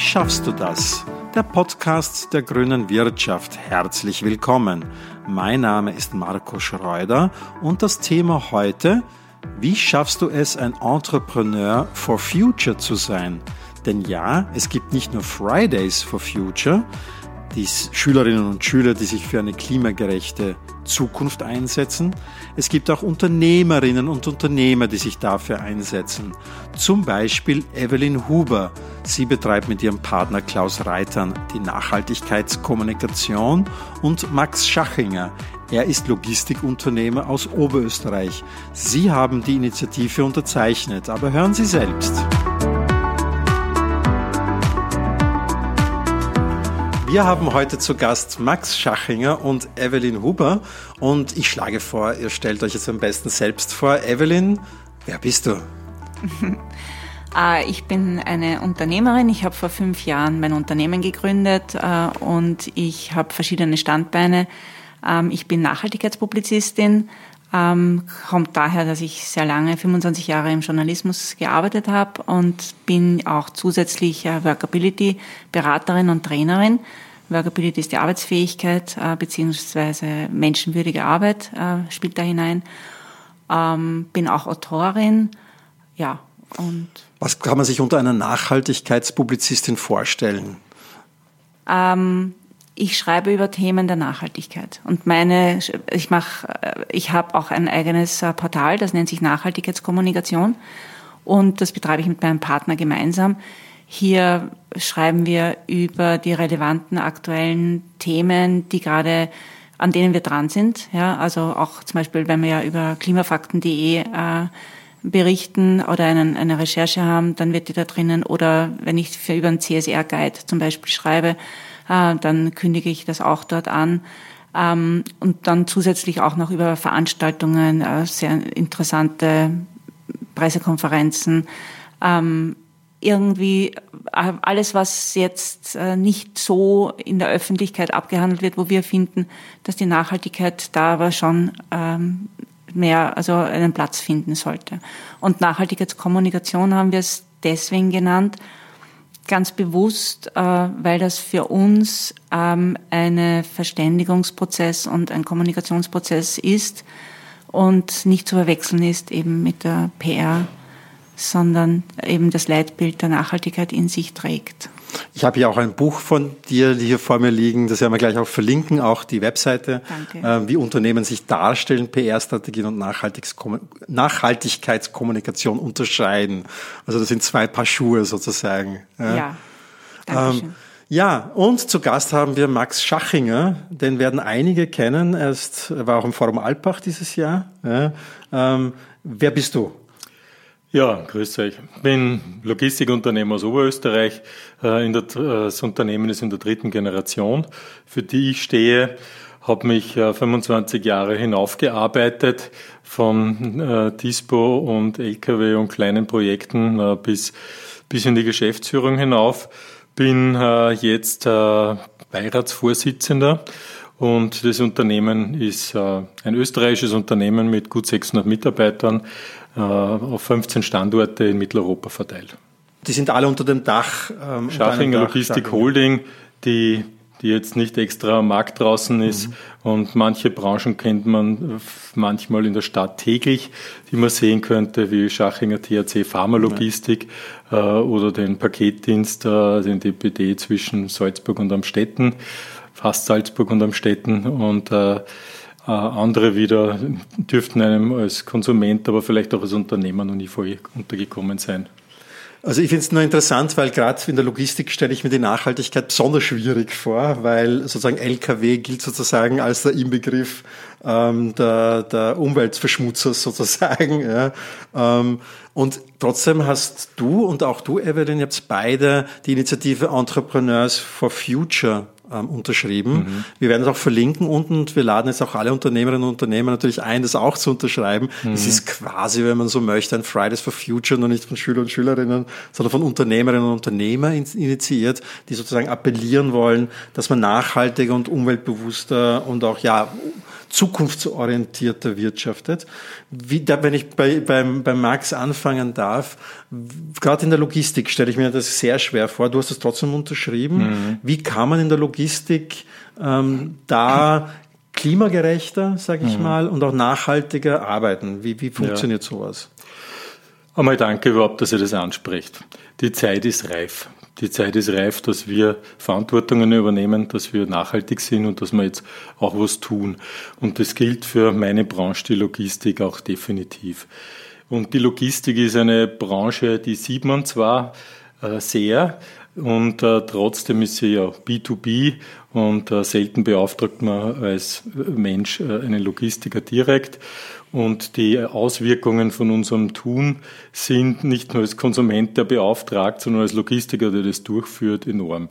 schaffst du das? Der Podcast der grünen Wirtschaft. Herzlich willkommen. Mein Name ist Marco Schreuder und das Thema heute, wie schaffst du es, ein Entrepreneur for Future zu sein? Denn ja, es gibt nicht nur Fridays for Future, die Schülerinnen und Schüler, die sich für eine klimagerechte Zukunft einsetzen. Es gibt auch Unternehmerinnen und Unternehmer, die sich dafür einsetzen. Zum Beispiel Evelyn Huber. Sie betreibt mit ihrem Partner Klaus Reitern die Nachhaltigkeitskommunikation und Max Schachinger. Er ist Logistikunternehmer aus Oberösterreich. Sie haben die Initiative unterzeichnet, aber hören Sie selbst. Wir haben heute zu Gast Max Schachinger und Evelyn Huber und ich schlage vor, ihr stellt euch jetzt am besten selbst vor. Evelyn, wer bist du? Ah, ich bin eine Unternehmerin. Ich habe vor fünf Jahren mein Unternehmen gegründet äh, und ich habe verschiedene Standbeine. Ähm, ich bin Nachhaltigkeitspublizistin, ähm, kommt daher, dass ich sehr lange, 25 Jahre im Journalismus gearbeitet habe und bin auch zusätzlich Workability-Beraterin und Trainerin. Workability ist die Arbeitsfähigkeit äh, beziehungsweise menschenwürdige Arbeit äh, spielt da hinein. Ähm, bin auch Autorin, ja und. Was kann man sich unter einer Nachhaltigkeitspublizistin vorstellen? Ähm, ich schreibe über Themen der Nachhaltigkeit und meine ich mache ich habe auch ein eigenes äh, Portal, das nennt sich Nachhaltigkeitskommunikation und das betreibe ich mit meinem Partner gemeinsam. Hier schreiben wir über die relevanten aktuellen Themen, die gerade an denen wir dran sind. Ja, also auch zum Beispiel, wenn wir ja über klimafakten.de äh, berichten oder einen, eine Recherche haben, dann wird die da drinnen. Oder wenn ich für über einen CSR-Guide zum Beispiel schreibe, äh, dann kündige ich das auch dort an. Ähm, und dann zusätzlich auch noch über Veranstaltungen, äh, sehr interessante Pressekonferenzen, ähm, irgendwie äh, alles, was jetzt äh, nicht so in der Öffentlichkeit abgehandelt wird, wo wir finden, dass die Nachhaltigkeit da aber schon ähm, mehr, also einen Platz finden sollte. Und Nachhaltigkeitskommunikation haben wir es deswegen genannt, ganz bewusst, äh, weil das für uns ähm, ein Verständigungsprozess und ein Kommunikationsprozess ist und nicht zu verwechseln ist eben mit der PR sondern eben das Leitbild der Nachhaltigkeit in sich trägt. Ich habe hier auch ein Buch von dir hier vor mir liegen, das werden wir gleich auch verlinken, auch die Webseite, äh, wie Unternehmen sich darstellen, PR-Strategien und Nachhaltigkeitskommunikation unterscheiden. Also das sind zwei Paar Schuhe sozusagen. Ja, ja danke ähm, ja, und zu Gast haben wir Max Schachinger, den werden einige kennen. Er, ist, war auch im Forum Alpbach dieses Jahr. Ja, ähm, wer bist du? Ja, grüß euch. Ich bin Logistikunternehmer aus Oberösterreich. Äh, der, das Unternehmen ist in der dritten Generation, für die ich stehe. Habe mich 25 äh, Jahre hinaufgearbeitet von äh, Dispo und LKW und kleinen Projekten bis, bis in die Geschäftsführung hinauf. Bin jetzt Beiratsvorsitzender und das Unternehmen ist ein österreichisches Unternehmen mit gut 600 Mitarbeitern äh, auf 15 Standorte in Mitteleuropa verteilt. Die sind alle unter dem Dach. Ähm, Schachinger Logistik. Holding, die, die jetzt nicht extra am Markt draußen ist. Mhm. Und manche Branchen kennt man manchmal in der Stadt täglich, die man sehen könnte, wie Schachinger THC Pharmalogistik mhm. äh, oder den Paketdienst, äh, den DPD zwischen Salzburg und Amstetten, fast Salzburg und Amstetten. Und äh, äh, andere wieder dürften einem als Konsument, aber vielleicht auch als Unternehmer noch nie vorher untergekommen sein. Also ich finde es nur interessant, weil gerade in der Logistik stelle ich mir die Nachhaltigkeit besonders schwierig vor, weil sozusagen LKW gilt sozusagen als der Inbegriff ähm, der, der Umweltverschmutzer sozusagen. Ja. Ähm, und trotzdem hast du und auch du, Evelyn, habt beide die Initiative Entrepreneurs for Future ähm, unterschrieben. Mhm. Wir werden es auch verlinken unten und wir laden jetzt auch alle Unternehmerinnen und Unternehmer natürlich ein, das auch zu unterschreiben. Mhm. Es ist quasi, wenn man so möchte, ein Fridays for Future, nur nicht von Schüler und Schülerinnen, sondern von Unternehmerinnen und Unternehmern initiiert, die sozusagen appellieren wollen, dass man nachhaltiger und umweltbewusster und auch ja zukunftsorientierter wirtschaftet. Wie, da, wenn ich bei, beim, bei Max anfangen darf, gerade in der Logistik stelle ich mir das sehr schwer vor. Du hast es trotzdem unterschrieben. Mhm. Wie kann man in der Logistik ähm, da klimagerechter, sage ich mhm. mal, und auch nachhaltiger arbeiten? Wie, wie funktioniert ja. sowas? Einmal danke überhaupt, dass ihr das anspricht. Die Zeit ist reif. Die Zeit ist reif, dass wir Verantwortungen übernehmen, dass wir nachhaltig sind und dass wir jetzt auch was tun. Und das gilt für meine Branche, die Logistik, auch definitiv. Und die Logistik ist eine Branche, die sieht man zwar äh, sehr, und äh, trotzdem ist sie ja B2B und äh, selten beauftragt man als Mensch äh, einen Logistiker direkt. Und die Auswirkungen von unserem Tun sind nicht nur als Konsument, der beauftragt, sondern als Logistiker, der das durchführt, enorm.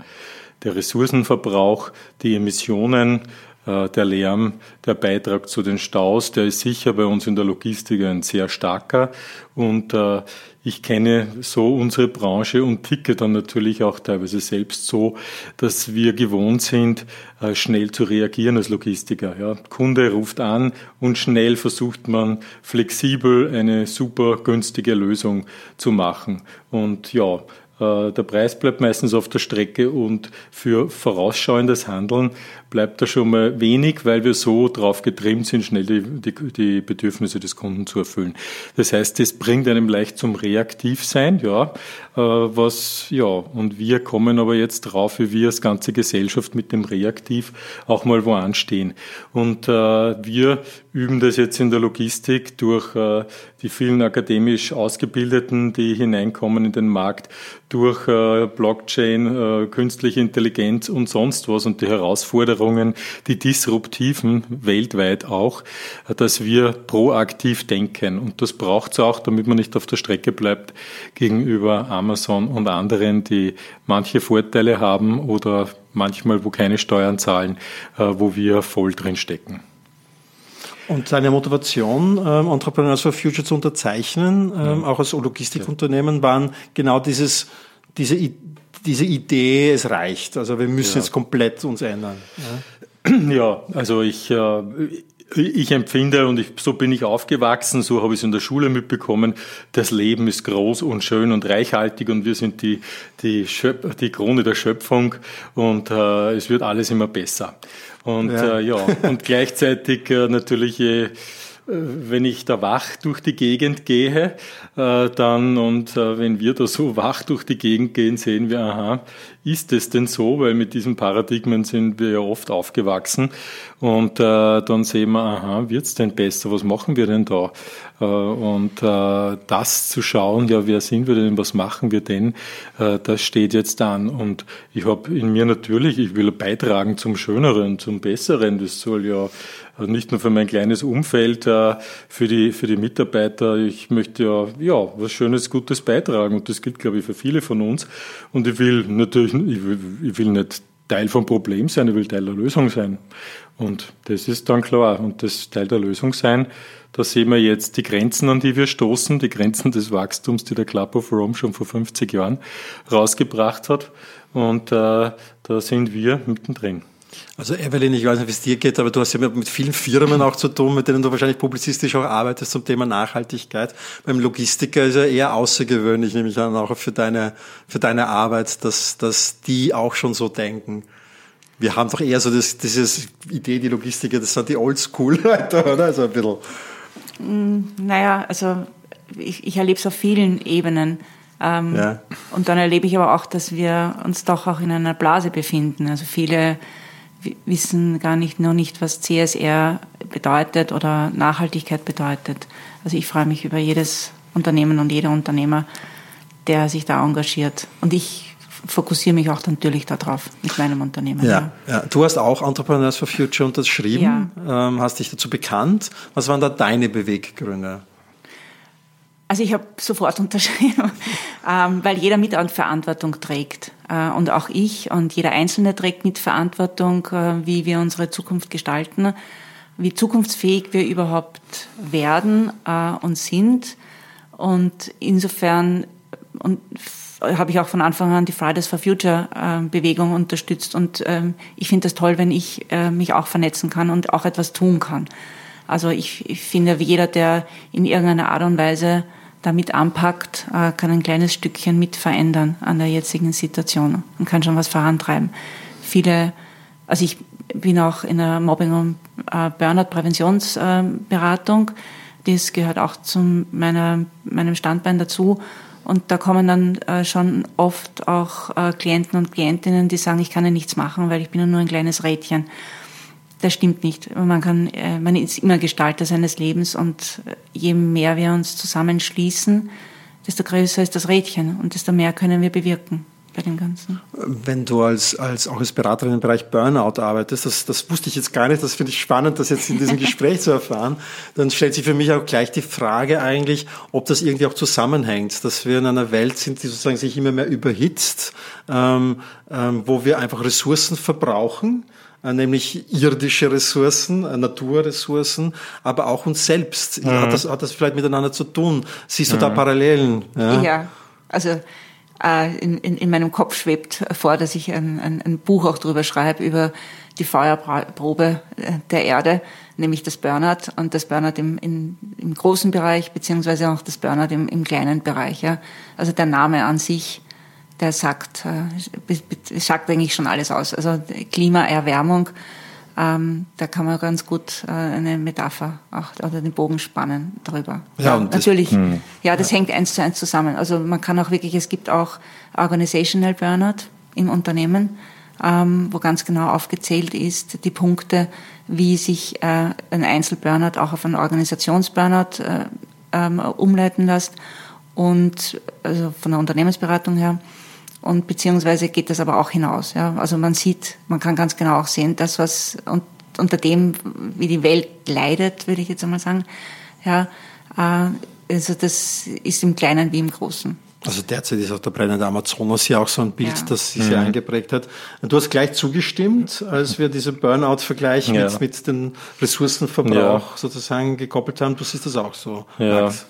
Der Ressourcenverbrauch, die Emissionen, äh, der Lärm, der Beitrag zu den Staus, der ist sicher bei uns in der Logistik ein sehr starker. Und äh, ich kenne so unsere Branche und ticke dann natürlich auch teilweise selbst so, dass wir gewohnt sind, äh, schnell zu reagieren als Logistiker. Ja. Kunde ruft an und schnell versucht man flexibel eine super günstige Lösung zu machen. Und ja, äh, der Preis bleibt meistens auf der Strecke und für vorausschauendes Handeln bleibt da schon mal wenig, weil wir so drauf getrimmt sind, schnell die, die, die Bedürfnisse des Kunden zu erfüllen. Das heißt, das bringt einem leicht zum Reaktivsein, ja, äh, was, ja, und wir kommen aber jetzt drauf, wie wir als ganze Gesellschaft mit dem Reaktiv auch mal wo anstehen. Und äh, wir üben das jetzt in der Logistik durch äh, die vielen akademisch Ausgebildeten, die hineinkommen in den Markt, durch äh, Blockchain, äh, künstliche Intelligenz und sonst was und die Herausforderungen, die disruptiven weltweit auch, dass wir proaktiv denken. Und das braucht es auch, damit man nicht auf der Strecke bleibt gegenüber Amazon und anderen, die manche Vorteile haben oder manchmal, wo keine Steuern zahlen, äh, wo wir voll drin stecken. Und deine Motivation, ähm, Entrepreneurs for Future zu unterzeichnen, ähm, ja. auch als Logistikunternehmen, waren genau dieses, diese, diese Idee, es reicht. Also wir müssen ja. jetzt komplett uns ändern. Ja, ja also ich, äh, ich empfinde und ich, so bin ich aufgewachsen, so habe ich es in der Schule mitbekommen, das Leben ist groß und schön und reichhaltig und wir sind die, die, Schöp die Krone der Schöpfung und äh, es wird alles immer besser. Und ja, äh, ja und gleichzeitig äh, natürlich, äh, wenn ich da wach durch die Gegend gehe, äh, dann und äh, wenn wir da so wach durch die Gegend gehen, sehen wir, aha, ist es denn so? Weil mit diesen Paradigmen sind wir ja oft aufgewachsen. Und äh, dann sehen wir, aha, wird's denn besser? Was machen wir denn da? Und das zu schauen, ja, wer sind wir denn, was machen wir denn, das steht jetzt an. Und ich habe in mir natürlich, ich will beitragen zum Schöneren, zum Besseren. Das soll ja nicht nur für mein kleines Umfeld, äh, für die, für die Mitarbeiter. Ich möchte ja, ja, was Schönes, Gutes beitragen. Und das gilt, glaube ich, für viele von uns. Und ich will natürlich, ich will, ich will nicht Teil vom Problem sein, ich will Teil der Lösung sein. Und das ist dann klar. Und das Teil der Lösung sein, da sehen wir jetzt die Grenzen, an die wir stoßen, die Grenzen des Wachstums, die der Club of Rome schon vor 50 Jahren rausgebracht hat. Und äh, da sind wir mittendrin. Also Evelyn, ich weiß nicht, wie es dir geht, aber du hast ja mit vielen Firmen auch zu tun, mit denen du wahrscheinlich publizistisch auch arbeitest zum Thema Nachhaltigkeit. Beim Logistiker ist ja eher außergewöhnlich, nehme ich an, auch für deine, für deine Arbeit, dass, dass die auch schon so denken. Wir haben doch eher so das, dieses Idee, die Logistiker, das sind die Oldschool-Leute, oder? Also ein bisschen. Mm, naja, also ich, ich erlebe es auf vielen Ebenen. Ähm, ja. Und dann erlebe ich aber auch, dass wir uns doch auch in einer Blase befinden. Also viele wissen gar nicht, noch nicht, was CSR bedeutet oder Nachhaltigkeit bedeutet. Also ich freue mich über jedes Unternehmen und jeder Unternehmer, der sich da engagiert. Und ich fokussiere mich auch natürlich darauf mit meinem Unternehmen. Ja, ja. ja. Du hast auch Entrepreneurs for Future unterschrieben, ja. ähm, hast dich dazu bekannt. Was waren da deine Beweggründe? Also ich habe sofort unterschrieben, ähm, weil jeder Mitverantwortung trägt. Äh, und auch ich und jeder Einzelne trägt Mitverantwortung, äh, wie wir unsere Zukunft gestalten, wie zukunftsfähig wir überhaupt werden äh, und sind. Und insofern und habe ich auch von Anfang an die Fridays for Future Bewegung unterstützt und ähm, ich finde das toll, wenn ich mich auch vernetzen kann und auch etwas tun kann. Also ich, ich finde, jeder, der in irgendeiner Art und Weise damit anpackt, äh, kann ein kleines Stückchen mit verändern an der jetzigen Situation und kann schon was vorantreiben. Viele, also ich bin auch in der Mobbing- und äh, Burnout-Präventionsberatung. Das gehört auch zu meinem Standbein dazu. Und da kommen dann äh, schon oft auch Klienten und Klientinnen, die sagen, ich kann ja nichts machen, weil ich bin ja nur ein kleines Rädchen. Das stimmt nicht. Man kann, äh, man ist immer Gestalter seines Lebens und äh, je mehr wir uns zusammenschließen, desto größer ist das Rädchen und desto mehr können wir bewirken bei dem Ganzen. Wenn du als, als auch als Beraterin im Bereich Burnout arbeitest, das, das wusste ich jetzt gar nicht, das finde ich spannend, das jetzt in diesem Gespräch zu erfahren, dann stellt sich für mich auch gleich die Frage eigentlich, ob das irgendwie auch zusammenhängt, dass wir in einer Welt sind, die sozusagen sich immer mehr überhitzt, ähm, ähm, wo wir einfach Ressourcen verbrauchen, nämlich irdische Ressourcen, äh, Naturressourcen, aber auch uns selbst. Mhm. Hat, das, hat das vielleicht miteinander zu tun? Siehst du mhm. da Parallelen? Ja, ja also äh, in, in, in meinem Kopf schwebt vor, dass ich ein, ein, ein Buch auch drüber schreibe, über die Feuerprobe äh, der Erde, nämlich das Burnout und das Burnout im, in, im großen Bereich, beziehungsweise auch das Burnout im, im kleinen Bereich. Ja. Also der Name an sich, der sagt, äh, sagt eigentlich schon alles aus. Also Klimaerwärmung ähm, da kann man ganz gut äh, eine Metapher auch oder den Bogen spannen darüber. Ja, ja natürlich. Das, hm. ja, das ja. hängt eins zu eins zusammen. Also man kann auch wirklich, es gibt auch Organizational Burnout im Unternehmen, ähm, wo ganz genau aufgezählt ist, die Punkte, wie sich äh, ein Einzelburnout auch auf einen Organisationsburnout äh, ähm, umleiten lässt und also von der Unternehmensberatung her und beziehungsweise geht das aber auch hinaus. Ja? Also man sieht, man kann ganz genau auch sehen, das was und, unter dem, wie die Welt leidet, würde ich jetzt einmal sagen, ja, äh, also das ist im Kleinen wie im Großen. Also derzeit ist auch der brennende Amazonas ja auch so ein Bild, ja. das sich sehr mhm. eingeprägt hat. Du hast gleich zugestimmt, als wir diesen Burnout-Vergleich ja. mit, mit dem Ressourcenverbrauch ja. sozusagen gekoppelt haben. Du siehst das auch so. Ja. Max.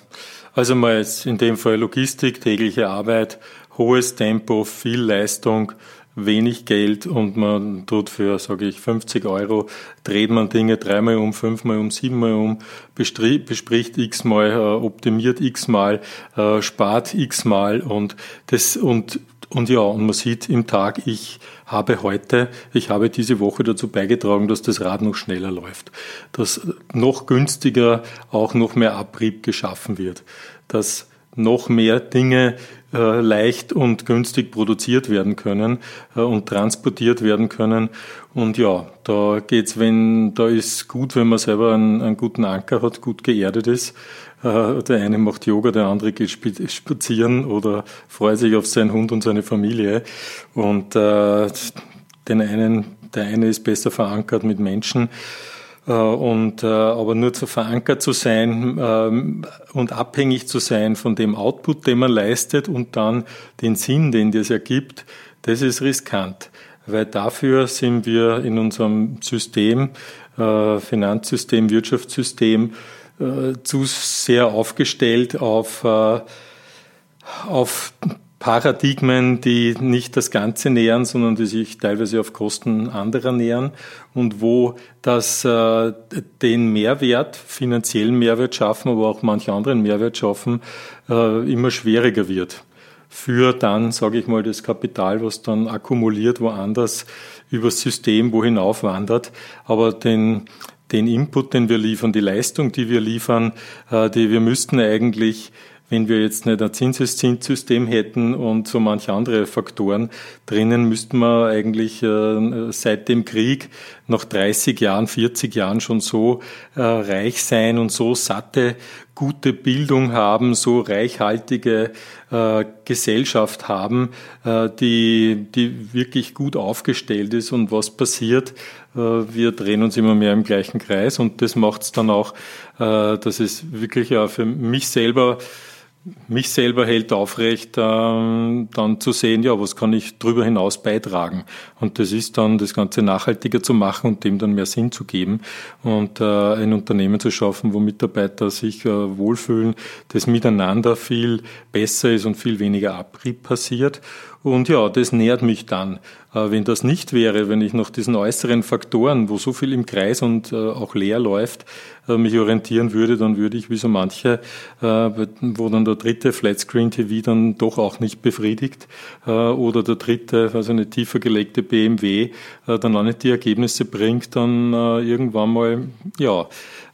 Also mal jetzt in dem Fall Logistik, tägliche Arbeit, hohes Tempo, viel Leistung, wenig Geld und man tut für, sage ich, 50 Euro, dreht man Dinge dreimal um, fünfmal um, siebenmal um, bespricht x-mal, äh, optimiert x-mal, äh, spart x-mal und das und und ja, und man sieht im Tag, ich habe heute, ich habe diese Woche dazu beigetragen, dass das Rad noch schneller läuft, dass noch günstiger auch noch mehr Abrieb geschaffen wird, dass noch mehr Dinge äh, leicht und günstig produziert werden können äh, und transportiert werden können. Und ja, da geht's, wenn, da ist gut, wenn man selber einen, einen guten Anker hat, gut geerdet ist. Äh, der eine macht Yoga, der andere geht spazieren oder freut sich auf seinen Hund und seine Familie. Und äh, den einen, der eine ist besser verankert mit Menschen und äh, aber nur zu verankert zu sein ähm, und abhängig zu sein von dem Output, den man leistet und dann den Sinn, den das ergibt, das ist riskant, weil dafür sind wir in unserem System, äh, Finanzsystem, Wirtschaftssystem zu sehr aufgestellt auf auf Paradigmen, die nicht das Ganze nähern, sondern die sich teilweise auf Kosten anderer nähern und wo das äh, den Mehrwert, finanziellen Mehrwert schaffen, aber auch manche anderen Mehrwert schaffen, äh, immer schwieriger wird. Für dann, sage ich mal, das Kapital, was dann akkumuliert woanders übers System wohin aufwandert. Aber den, den Input, den wir liefern, die Leistung, die wir liefern, äh, die wir müssten eigentlich wenn wir jetzt nicht ein Zinseszins-System hätten und so manche andere Faktoren drinnen, müssten wir eigentlich äh, seit dem Krieg nach 30 Jahren, 40 Jahren schon so äh, reich sein und so satte, gute Bildung haben, so reichhaltige äh, Gesellschaft haben, die, die wirklich gut aufgestellt ist. Und was passiert? Wir drehen uns immer mehr im gleichen Kreis und das macht es dann auch, dass es wirklich ja für mich selber mich selber hält aufrecht, ähm, dann zu sehen, ja, was kann ich darüber hinaus beitragen. Und das ist dann, das Ganze nachhaltiger zu machen und dem dann mehr Sinn zu geben und äh, ein Unternehmen zu schaffen, wo Mitarbeiter sich äh, wohlfühlen, das miteinander viel besser ist und viel weniger Abrieb passiert. Und ja, das nährt mich dann. Äh, wenn das nicht wäre, wenn ich nach diesen äußeren Faktoren, wo so viel im Kreis und äh, auch leer läuft, äh, mich orientieren würde, dann würde ich wie so manche, wo dann der dritte Flatscreen TV dann doch auch nicht befriedigt oder der dritte, also eine tiefer gelegte BMW, dann auch nicht die Ergebnisse bringt, dann irgendwann mal, ja,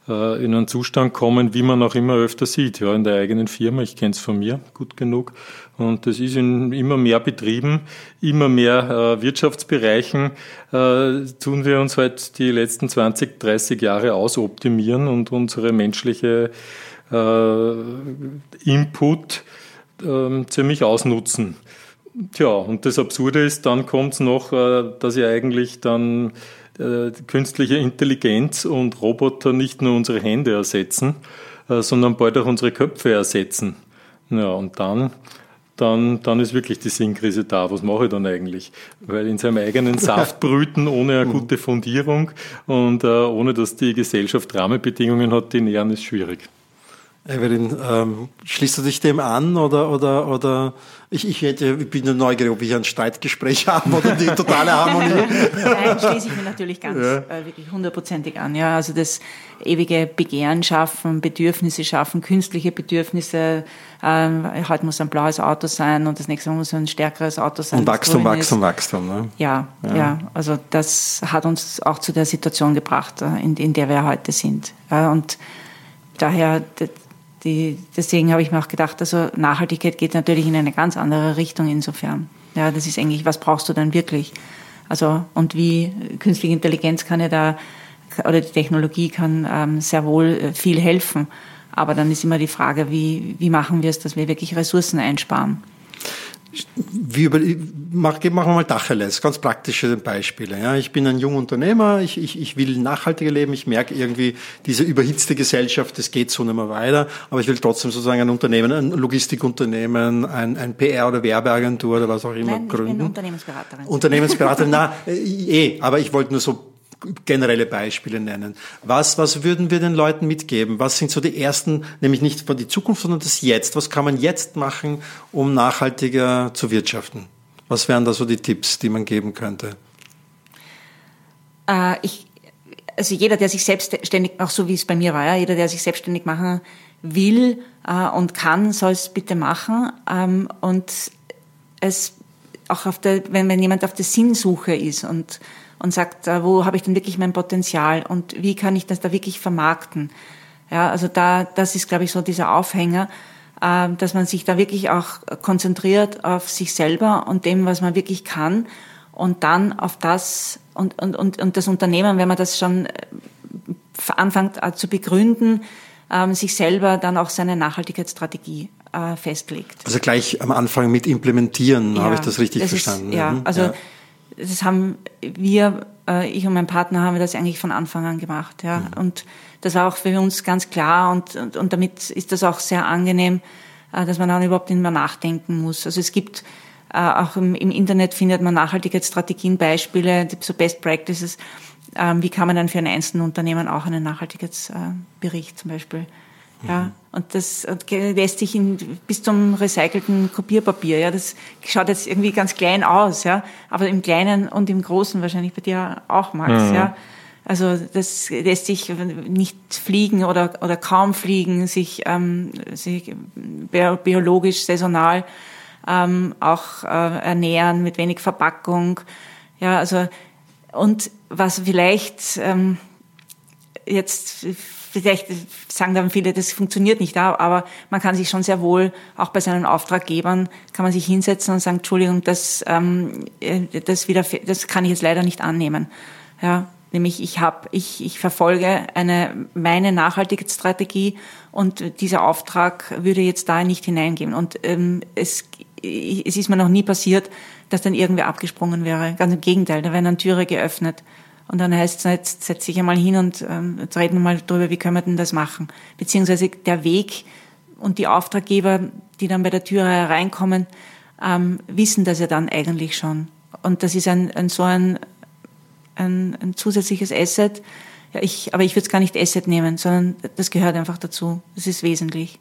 äh, in einen Zustand kommen, wie man auch immer öfter sieht, ja, in der eigenen Firma. Ich kenne es von mir gut genug. Und das ist in immer mehr Betrieben, immer mehr äh, Wirtschaftsbereichen, äh, tun wir uns halt die letzten 20, 30 Jahre ausoptimieren und unsere menschliche äh, Input äh, ziemlich ausnutzen. Tja, und das Absurde ist, dann kommt es noch, äh, dass ihr eigentlich dann äh, künstliche Intelligenz und Roboter nicht nur unsere Hände ersetzen, äh, sondern bald auch unsere Köpfe ersetzen. Ja, und dann, dann, dann ist wirklich die Sinnkrise da. Was mache ich dann eigentlich? Weil in seinem eigenen Saft brüten, ohne eine gute Fundierung und äh, ohne dass die Gesellschaft Rahmenbedingungen hat, die nähern, ist schwierig. Evelyn, ähm, schließt du dich dem an oder, oder, oder ich, ich, hätte, ich bin nur neugierig, ob ich ein Streitgespräch habe oder die totale Harmonie. Nein, schließe ich mir natürlich ganz ja. äh, wirklich hundertprozentig an. Ja, also das ewige Begehren schaffen, Bedürfnisse schaffen, künstliche Bedürfnisse. Ähm, heute muss ein blaues Auto sein und das nächste Mal muss ein stärkeres Auto sein. Und Wachstum, Wachstum, Wachstum. Ne? Ja, ja, ja, Also das hat uns auch zu der Situation gebracht, äh, in, in der wir heute sind. Ja, und daher die, deswegen habe ich mir auch gedacht, also Nachhaltigkeit geht natürlich in eine ganz andere Richtung insofern. Ja, das ist eigentlich, was brauchst du dann wirklich? Also, und wie künstliche Intelligenz kann ja da, oder die Technologie kann ähm, sehr wohl äh, viel helfen. Aber dann ist immer die Frage, wie, wie machen wir es, dass wir wirklich Ressourcen einsparen? Wie über, mach, machen wir mal Dacheles, ganz praktische Beispiele. Ja, ich bin ein junger Unternehmer, ich, ich, ich will nachhaltiger leben, ich merke irgendwie, diese überhitzte Gesellschaft, das geht so nicht mehr weiter, aber ich will trotzdem sozusagen ein Unternehmen, ein Logistikunternehmen, ein, ein PR- oder Werbeagentur oder was auch immer Nein, gründen. Ich bin Unternehmensberaterin. Unternehmensberaterin, na, eh, aber ich wollte nur so generelle Beispiele nennen. Was, was würden wir den Leuten mitgeben? Was sind so die ersten, nämlich nicht von die Zukunft, sondern das Jetzt? Was kann man jetzt machen, um nachhaltiger zu wirtschaften? Was wären da so die Tipps, die man geben könnte? Äh, ich, also jeder, der sich selbstständig, auch so wie es bei mir war, ja, jeder, der sich selbstständig machen will äh, und kann, soll es bitte machen. Ähm, und es auch auf der, wenn, wenn jemand auf der Sinnsuche ist und und sagt, äh, wo habe ich denn wirklich mein Potenzial und wie kann ich das da wirklich vermarkten? Ja, also da, das ist, glaube ich, so dieser Aufhänger, äh, dass man sich da wirklich auch konzentriert auf sich selber und dem, was man wirklich kann und dann auf das und, und, und, und das Unternehmen, wenn man das schon äh, anfängt zu begründen, ähm, sich selber dann auch seine Nachhaltigkeitsstrategie festlegt. Also gleich am Anfang mit implementieren, ja, habe ich das richtig das verstanden? Ist, ja, mhm. also ja das haben wir, äh, ich und mein Partner haben wir das eigentlich von Anfang an gemacht, ja. Mhm. Und das war auch für uns ganz klar und, und, und damit ist das auch sehr angenehm, äh, dass man dann überhaupt nicht mehr nachdenken muss. Also es gibt äh, auch im, im Internet findet man Nachhaltigkeitsstrategien, Beispiele, so Best Practices. Ähm, wie kann man dann für ein Einzelunternehmen auch einen Nachhaltigkeitsbericht zum Beispiel ja, und das lässt sich in, bis zum recycelten Kopierpapier. Ja, das schaut jetzt irgendwie ganz klein aus, ja, aber im Kleinen und im Großen wahrscheinlich bei dir auch, Max, mhm. ja. Also das lässt sich nicht fliegen oder, oder kaum fliegen, sich, ähm, sich biologisch, saisonal ähm, auch äh, ernähren mit wenig Verpackung. Ja, also und was vielleicht ähm, jetzt vielleicht sagen dann viele, das funktioniert nicht, aber man kann sich schon sehr wohl, auch bei seinen Auftraggebern, kann man sich hinsetzen und sagen, Entschuldigung, das, ähm, äh, das, wieder, das kann ich jetzt leider nicht annehmen. Ja, nämlich ich habe, ich, ich verfolge eine, meine Nachhaltigkeitsstrategie und dieser Auftrag würde jetzt da nicht hineingehen. Und ähm, es, es ist mir noch nie passiert, dass dann irgendwer abgesprungen wäre. Ganz im Gegenteil, da werden dann Türe geöffnet. Und dann heißt es, jetzt setz dich einmal hin und ähm, jetzt reden wir mal drüber, wie können wir denn das machen? Beziehungsweise der Weg und die Auftraggeber, die dann bei der Tür hereinkommen, ähm, wissen das ja dann eigentlich schon. Und das ist ein, ein so ein, ein, ein zusätzliches Asset. Ja, ich, aber ich würde es gar nicht Asset nehmen, sondern das gehört einfach dazu. Das ist wesentlich.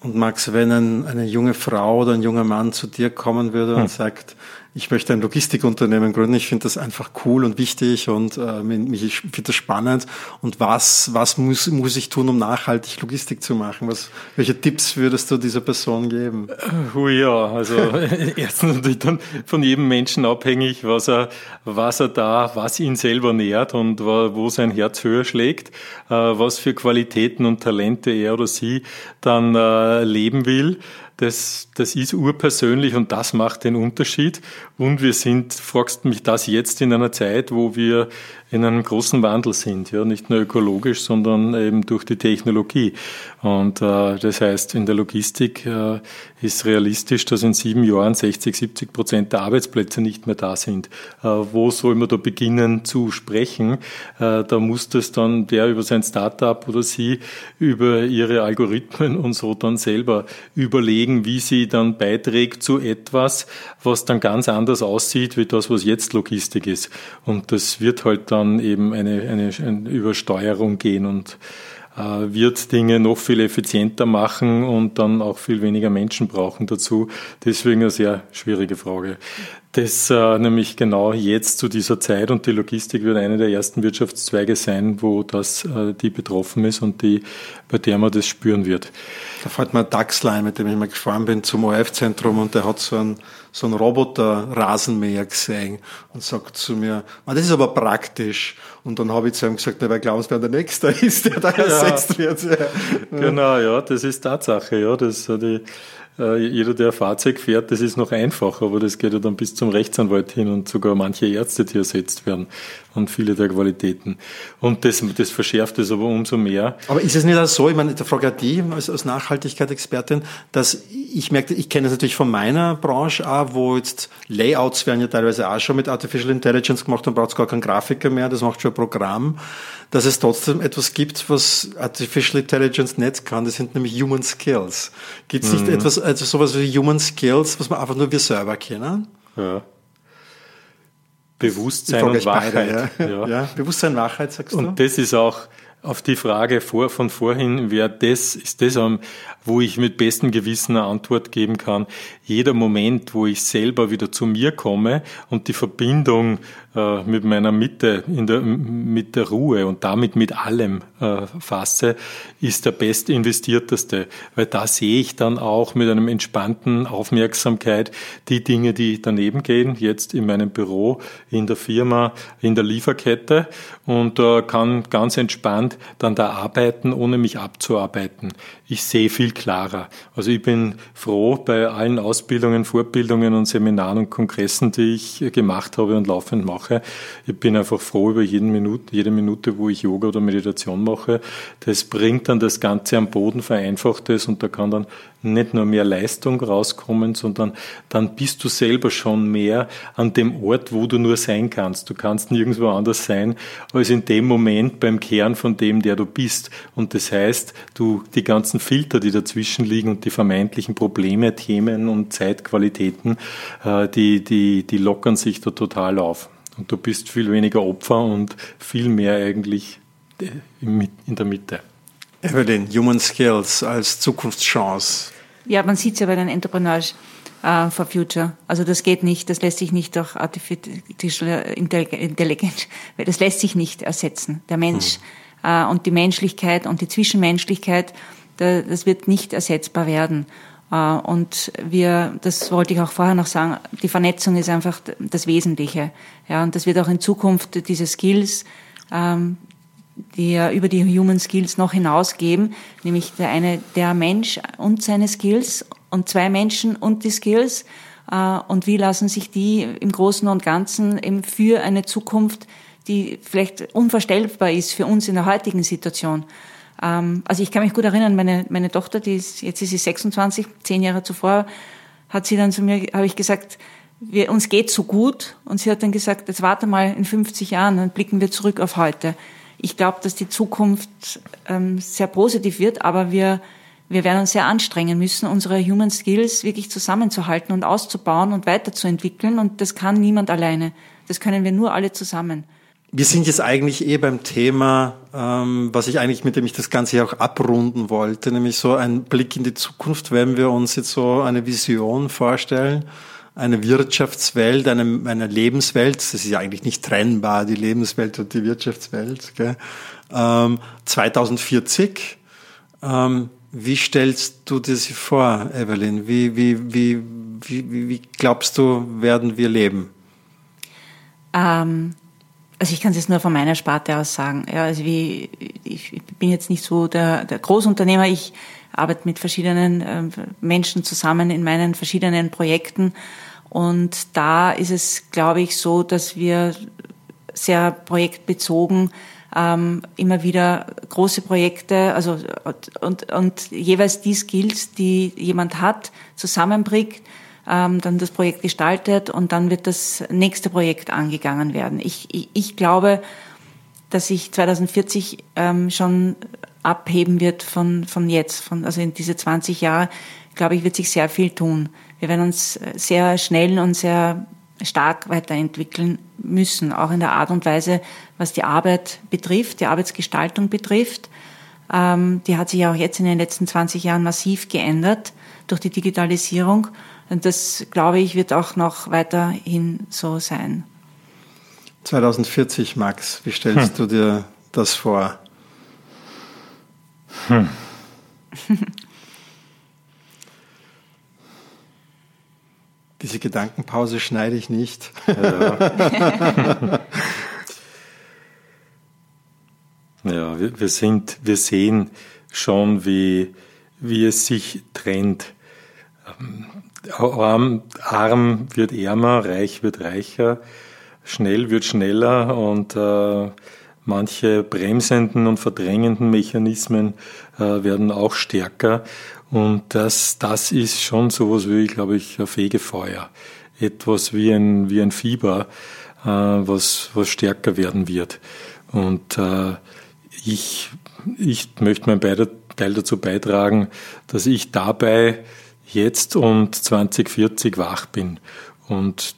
Und Max, wenn ein, eine junge Frau oder ein junger Mann zu dir kommen würde und hm. sagt, ich möchte ein Logistikunternehmen gründen. Ich finde das einfach cool und wichtig und äh, mich finde das spannend. Und was, was muss, muss ich tun, um nachhaltig Logistik zu machen? Was, welche Tipps würdest du dieser Person geben? Oh ja, also erstens natürlich dann von jedem Menschen abhängig, was er, was er da, was ihn selber nährt und wo sein Herz höher schlägt, äh, was für Qualitäten und Talente er oder sie dann äh, leben will das, das ist urpersönlich und das macht den Unterschied. Und wir sind, fragst mich das jetzt in einer Zeit, wo wir in einem großen Wandel sind, ja, nicht nur ökologisch, sondern eben durch die Technologie. Und äh, das heißt, in der Logistik äh, ist realistisch, dass in sieben Jahren 60, 70 Prozent der Arbeitsplätze nicht mehr da sind. Äh, wo soll man da beginnen zu sprechen? Äh, da muss das dann der über sein Startup oder sie über ihre Algorithmen und so dann selber überlegen, wie sie dann beiträgt zu etwas, was dann ganz anders aussieht, wie das, was jetzt Logistik ist. Und das wird halt dann eben eine, eine, eine Übersteuerung gehen und äh, wird Dinge noch viel effizienter machen und dann auch viel weniger Menschen brauchen dazu. Deswegen eine sehr schwierige Frage. Das äh, nämlich genau jetzt zu dieser Zeit und die Logistik wird eine der ersten Wirtschaftszweige sein, wo das äh, die betroffen ist und die, bei der man das spüren wird. Da fällt mir ein Dachslein, mit dem ich mal gefahren bin zum ORF-Zentrum und der hat so einen, so einen Roboter-Rasenmäher gesehen und sagt zu mir, ah, das ist aber praktisch. Und dann habe ich zu ihm gesagt, na, wer glauben Sie, wer der Nächste ist, der da ersetzt ja. wird. Ja. Genau, ja, das ist Tatsache, ja, das, die, jeder, der Fahrzeug fährt, das ist noch einfacher, aber das geht ja dann bis zum Rechtsanwalt hin und sogar manche Ärzte, die ersetzt werden und viele der Qualitäten. Und das, das verschärft es aber umso mehr. Aber ist es nicht auch so, ich meine, der Frage die als, als Nachhaltigkeitsexpertin, dass ich merke, ich kenne das natürlich von meiner Branche auch, wo jetzt Layouts werden ja teilweise auch schon mit Artificial Intelligence gemacht, dann braucht es gar keinen Grafiker mehr, das macht schon ein Programm, dass es trotzdem etwas gibt, was Artificial Intelligence nicht kann, das sind nämlich Human Skills. Gibt es nicht mhm. etwas, also sowas wie Human Skills, was man einfach nur wir selber kennen? Ja. Bewusstsein und Wahrheit. Beide, ja. Ja. ja. Bewusstsein, Wahrheit, sagst und du? Und das ist auch auf die Frage vor, von vorhin, wer das, ist das, wo ich mit bestem Gewissen eine Antwort geben kann. Jeder Moment, wo ich selber wieder zu mir komme und die Verbindung äh, mit meiner Mitte, in der, mit der Ruhe und damit mit allem äh, fasse, ist der bestinvestierteste, weil da sehe ich dann auch mit einem entspannten Aufmerksamkeit die Dinge, die daneben gehen, jetzt in meinem Büro, in der Firma, in der Lieferkette und äh, kann ganz entspannt dann da arbeiten, ohne mich abzuarbeiten. Ich sehe viel klarer. Also ich bin froh bei allen Ausbildungen, Fortbildungen und Seminaren und Kongressen, die ich gemacht habe und laufend mache mache. Ich bin einfach froh über jeden Minute, jede Minute, wo ich Yoga oder Meditation mache. Das bringt dann das Ganze am Boden, vereinfacht es und da kann dann nicht nur mehr Leistung rauskommen, sondern dann bist du selber schon mehr an dem Ort, wo du nur sein kannst. Du kannst nirgendwo anders sein als in dem Moment beim Kern von dem, der du bist. Und das heißt, du die ganzen Filter, die dazwischen liegen und die vermeintlichen Probleme, Themen und Zeitqualitäten, äh, die, die, die lockern sich da total auf. Und du bist viel weniger Opfer und viel mehr eigentlich äh, in der Mitte. Evelyn, Human Skills als Zukunftschance. Ja, man sieht es ja bei den Entrepreneurs uh, for Future. Also das geht nicht, das lässt sich nicht durch Artificial Intelligence, weil das lässt sich nicht ersetzen. Der Mensch hm. uh, und die Menschlichkeit und die Zwischenmenschlichkeit, das wird nicht ersetzbar werden. Äh, und wir, das wollte ich auch vorher noch sagen, die Vernetzung ist einfach das Wesentliche. Ja, und das wird auch in Zukunft diese Skills, ähm, die ja über die Human Skills noch hinausgeben, nämlich der eine, der Mensch und seine Skills und zwei Menschen und die Skills. Äh, und wie lassen sich die im Großen und Ganzen eben für eine Zukunft, die vielleicht unvorstellbar ist für uns in der heutigen Situation, also ich kann mich gut erinnern, meine, meine Tochter, die ist, jetzt ist sie 26, zehn Jahre zuvor, hat sie dann zu mir, habe ich gesagt, wir, uns geht so gut. Und sie hat dann gesagt, jetzt warte mal in 50 Jahren, dann blicken wir zurück auf heute. Ich glaube, dass die Zukunft ähm, sehr positiv wird, aber wir, wir werden uns sehr anstrengen müssen, unsere Human Skills wirklich zusammenzuhalten und auszubauen und weiterzuentwickeln. Und das kann niemand alleine. Das können wir nur alle zusammen. Wir sind jetzt eigentlich eh beim Thema, ähm, was ich eigentlich mit dem ich das Ganze auch abrunden wollte, nämlich so ein Blick in die Zukunft, wenn wir uns jetzt so eine Vision vorstellen, eine Wirtschaftswelt, eine, eine Lebenswelt, das ist ja eigentlich nicht trennbar, die Lebenswelt und die Wirtschaftswelt, gell? Ähm, 2040, ähm, wie stellst du dir sie vor, Evelyn? Wie, wie, wie, wie, wie glaubst du, werden wir leben? Ähm, also ich kann es jetzt nur von meiner Sparte aus sagen. Ja, also wie, ich bin jetzt nicht so der, der Großunternehmer. Ich arbeite mit verschiedenen äh, Menschen zusammen in meinen verschiedenen Projekten. Und da ist es, glaube ich, so, dass wir sehr projektbezogen ähm, immer wieder große Projekte, also und, und jeweils die Skills, die jemand hat, zusammenbringt ähm, dann das Projekt gestaltet und dann wird das nächste Projekt angegangen werden. Ich, ich, ich glaube, dass sich 2040 ähm, schon abheben wird von, von jetzt, von, also in diese 20 Jahre, glaube ich, wird sich sehr viel tun. Wir werden uns sehr schnell und sehr stark weiterentwickeln müssen, auch in der Art und Weise, was die Arbeit betrifft, die Arbeitsgestaltung betrifft. Ähm, die hat sich auch jetzt in den letzten 20 Jahren massiv geändert durch die Digitalisierung. Und das, glaube ich, wird auch noch weiterhin so sein. 2040, Max, wie stellst hm. du dir das vor? Hm. Diese Gedankenpause schneide ich nicht. Ja, ja wir, wir, sind, wir sehen schon, wie, wie es sich trennt. Arm, arm wird ärmer, reich wird reicher, schnell wird schneller und äh, manche bremsenden und verdrängenden Mechanismen äh, werden auch stärker. Und das, das ist schon sowas wie, glaube ich, ein Fegefeuer. Etwas wie ein, wie ein Fieber, äh, was, was stärker werden wird. Und äh, ich, ich möchte meinen Teil dazu beitragen, dass ich dabei jetzt und 2040 wach bin und,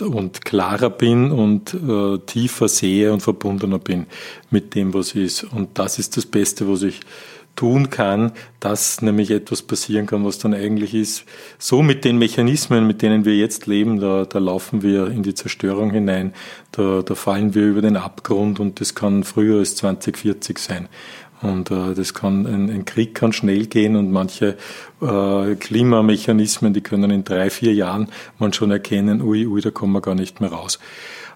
und klarer bin und äh, tiefer sehe und verbundener bin mit dem, was ist. Und das ist das Beste, was ich tun kann, dass nämlich etwas passieren kann, was dann eigentlich ist. So mit den Mechanismen, mit denen wir jetzt leben, da, da laufen wir in die Zerstörung hinein, da, da fallen wir über den Abgrund und das kann früher als 2040 sein. Und äh, das kann, ein, ein Krieg kann schnell gehen und manche äh, Klimamechanismen, die können in drei, vier Jahren man schon erkennen, ui, ui, da kommen wir gar nicht mehr raus.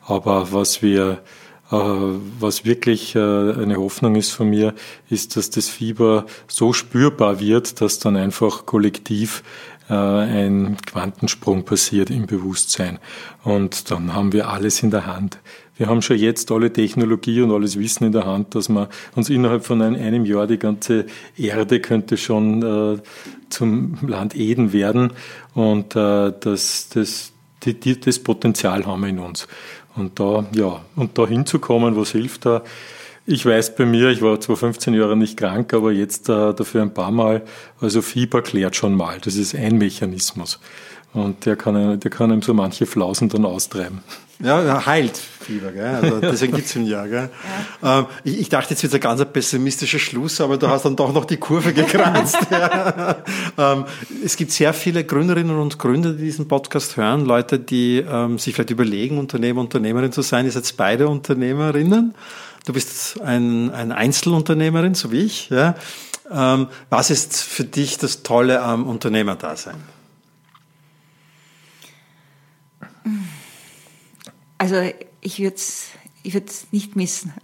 Aber was wir, äh, was wirklich äh, eine Hoffnung ist von mir, ist, dass das Fieber so spürbar wird, dass dann einfach kollektiv äh, ein Quantensprung passiert im Bewusstsein. Und dann haben wir alles in der Hand. Wir haben schon jetzt alle Technologie und alles Wissen in der Hand, dass man uns innerhalb von einem Jahr die ganze Erde könnte schon äh, zum Land Eden werden und äh, das, das, das Potenzial haben wir in uns. Und da, ja, und da hinzukommen, was hilft da? Ich weiß bei mir, ich war zwar 15 Jahre nicht krank, aber jetzt äh, dafür ein paar Mal, also Fieber klärt schon mal. Das ist ein Mechanismus. Und der kann, der kann ihm so manche Flausen dann austreiben. Ja, heilt Fieber, gell? Also deswegen gibt's ihn ja. Gell? Ja. Ähm, ich, ich, dachte, jetzt wird ein ganz pessimistischer Schluss, aber du hast dann doch noch die Kurve gekratzt. ja. ähm, es gibt sehr viele Gründerinnen und Gründer, die diesen Podcast hören, Leute, die ähm, sich vielleicht überlegen, Unternehmer, Unternehmerin zu sein. Ihr seid beide Unternehmerinnen. Du bist ein, ein Einzelunternehmerin, so wie ich. Ja? Ähm, was ist für dich das Tolle am Unternehmerdasein? Also ich würde es ich nicht missen.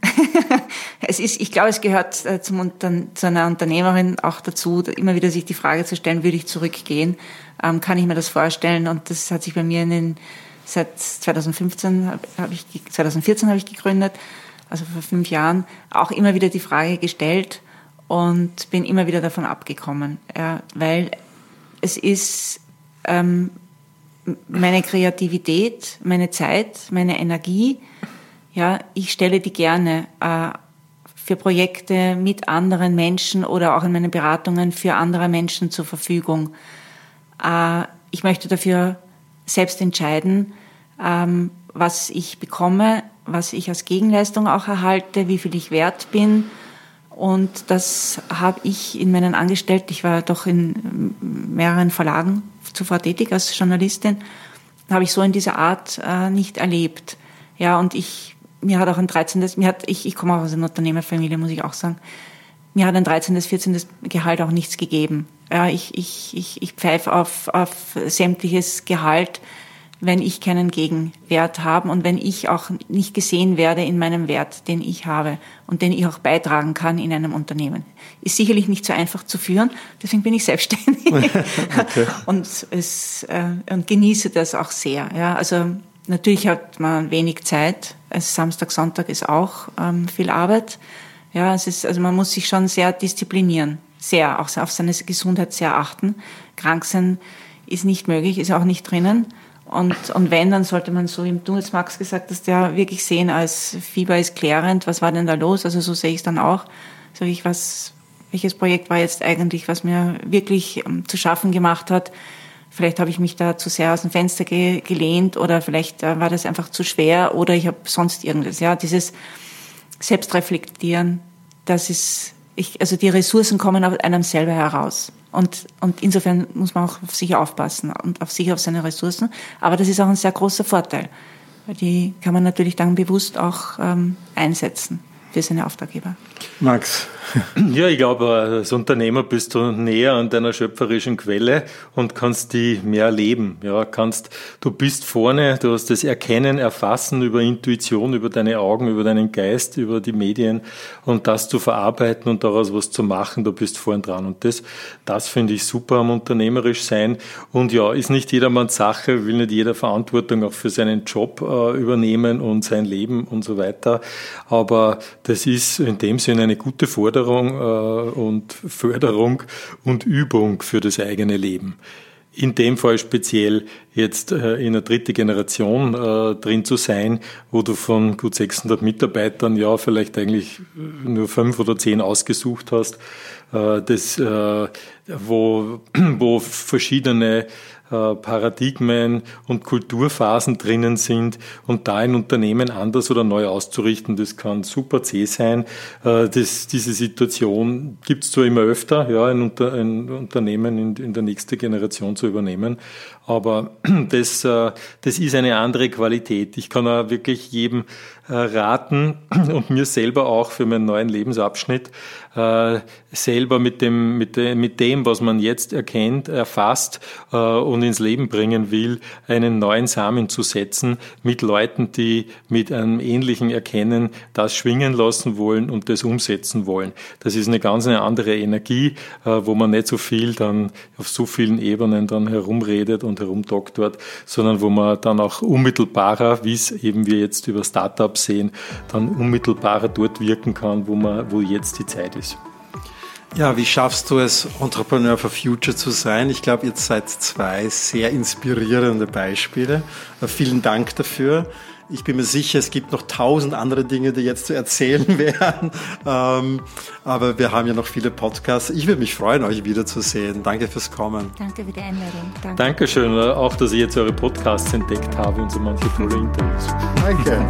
es ist, ich glaube, es gehört äh, zum, zu einer Unternehmerin auch dazu, immer wieder sich die Frage zu stellen, würde ich zurückgehen? Ähm, kann ich mir das vorstellen? Und das hat sich bei mir in den, seit 2015 habe ich, 2014 habe ich gegründet, also vor fünf Jahren, auch immer wieder die Frage gestellt und bin immer wieder davon abgekommen, ja, weil es ist, ähm, meine Kreativität, meine Zeit, meine Energie, ja, ich stelle die gerne äh, für Projekte mit anderen Menschen oder auch in meinen Beratungen für andere Menschen zur Verfügung. Äh, ich möchte dafür selbst entscheiden, ähm, was ich bekomme, was ich als Gegenleistung auch erhalte, wie viel ich wert bin. Und das habe ich in meinen Angestellten, ich war doch in mehreren Verlagen zuvor tätig als Journalistin, habe ich so in dieser Art äh, nicht erlebt. Ja, und ich, mir hat auch ein 13. Mir hat, ich, ich komme auch aus einer Unternehmerfamilie, muss ich auch sagen. Mir hat ein 13., 14. Gehalt auch nichts gegeben. Ja, ich, ich, ich, ich pfeife auf, auf sämtliches Gehalt, wenn ich keinen Gegenwert habe und wenn ich auch nicht gesehen werde in meinem Wert, den ich habe und den ich auch beitragen kann in einem Unternehmen. Ist sicherlich nicht so einfach zu führen, deswegen bin ich selbstständig okay. und, es, äh, und genieße das auch sehr. Ja, also natürlich hat man wenig Zeit. Also Samstag, Sonntag ist auch ähm, viel Arbeit. Ja, es ist, also man muss sich schon sehr disziplinieren, sehr, auch auf seine Gesundheit sehr achten. Krank sein ist nicht möglich, ist auch nicht drinnen. Und, und wenn, dann sollte man so, im du jetzt Max gesagt hast, ja wirklich sehen als Fieber ist klärend, was war denn da los? Also so sehe ich es dann auch. Sage ich, was, welches Projekt war jetzt eigentlich, was mir wirklich ähm, zu schaffen gemacht hat? Vielleicht habe ich mich da zu sehr aus dem Fenster ge gelehnt oder vielleicht äh, war das einfach zu schwer oder ich habe sonst irgendwas. Ja, dieses Selbstreflektieren, das ist, ich, also die Ressourcen kommen aus einem selber heraus. Und, und insofern muss man auch auf sich aufpassen und auf sich, auf seine Ressourcen. Aber das ist auch ein sehr großer Vorteil. Weil die kann man natürlich dann bewusst auch ähm, einsetzen für seine Auftraggeber. Max, Ja, ich glaube, als Unternehmer bist du näher an deiner schöpferischen Quelle und kannst die mehr leben. Ja, kannst, du bist vorne, du hast das Erkennen, Erfassen über Intuition, über deine Augen, über deinen Geist, über die Medien und das zu verarbeiten und daraus was zu machen, du bist vorn dran. Und das, das finde ich super am unternehmerisch sein. Und ja, ist nicht jedermanns Sache, will nicht jeder Verantwortung auch für seinen Job äh, übernehmen und sein Leben und so weiter. Aber das ist in dem Sinne eine gute Forderung Förderung äh, und Förderung und Übung für das eigene Leben. In dem Fall speziell jetzt äh, in der dritte Generation äh, drin zu sein, wo du von gut 600 Mitarbeitern ja vielleicht eigentlich nur fünf oder zehn ausgesucht hast, das, wo, wo verschiedene äh, Paradigmen und Kulturphasen drinnen sind und da ein Unternehmen anders oder neu auszurichten, das kann super zäh sein. Äh, das, diese Situation gibt es zwar immer öfter, ja, ein, Unter, ein Unternehmen in, in, der nächsten Generation zu übernehmen, aber das, äh, das ist eine andere Qualität. Ich kann auch wirklich jedem raten und mir selber auch für meinen neuen Lebensabschnitt selber mit dem, mit dem, mit dem, was man jetzt erkennt, erfasst und ins Leben bringen will, einen neuen Samen zu setzen mit Leuten, die mit einem ähnlichen Erkennen das schwingen lassen wollen und das umsetzen wollen. Das ist eine ganz eine andere Energie, äh, wo man nicht so viel dann auf so vielen Ebenen dann herumredet und herumdoktort, sondern wo man dann auch unmittelbarer, wie es eben wir jetzt über Startups sehen, dann unmittelbarer dort wirken kann, wo man, wo jetzt die Zeit ist. Ja, wie schaffst du es, Entrepreneur for Future zu sein? Ich glaube, ihr seid zwei sehr inspirierende Beispiele. Vielen Dank dafür. Ich bin mir sicher, es gibt noch tausend andere Dinge, die jetzt zu erzählen wären. Ähm, aber wir haben ja noch viele Podcasts. Ich würde mich freuen, euch wiederzusehen. Danke fürs Kommen. Danke für die Einladung. Danke. Dankeschön, auch dass ich jetzt eure Podcasts entdeckt habe und so manche tolle Interviews. Danke.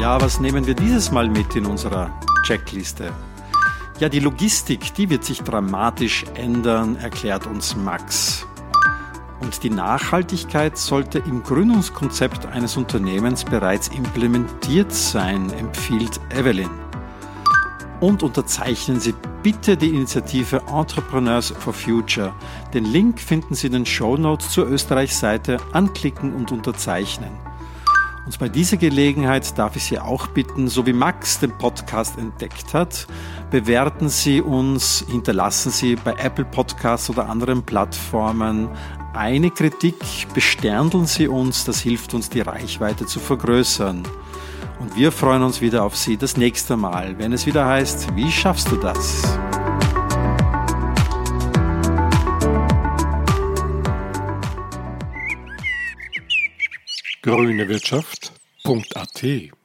Ja, was nehmen wir dieses Mal mit in unserer Checkliste? Ja, die Logistik, die wird sich dramatisch ändern, erklärt uns Max. Und die Nachhaltigkeit sollte im Gründungskonzept eines Unternehmens bereits implementiert sein, empfiehlt Evelyn. Und unterzeichnen Sie bitte die Initiative Entrepreneurs for Future. Den Link finden Sie in den Show Notes zur Österreich-Seite. Anklicken und unterzeichnen. Und bei dieser Gelegenheit darf ich Sie auch bitten, so wie Max den Podcast entdeckt hat, bewerten Sie uns, hinterlassen Sie bei Apple Podcasts oder anderen Plattformen eine Kritik, besterndeln Sie uns, das hilft uns, die Reichweite zu vergrößern. Und wir freuen uns wieder auf Sie das nächste Mal, wenn es wieder heißt, wie schaffst du das? Grüne Wirtschaft F.at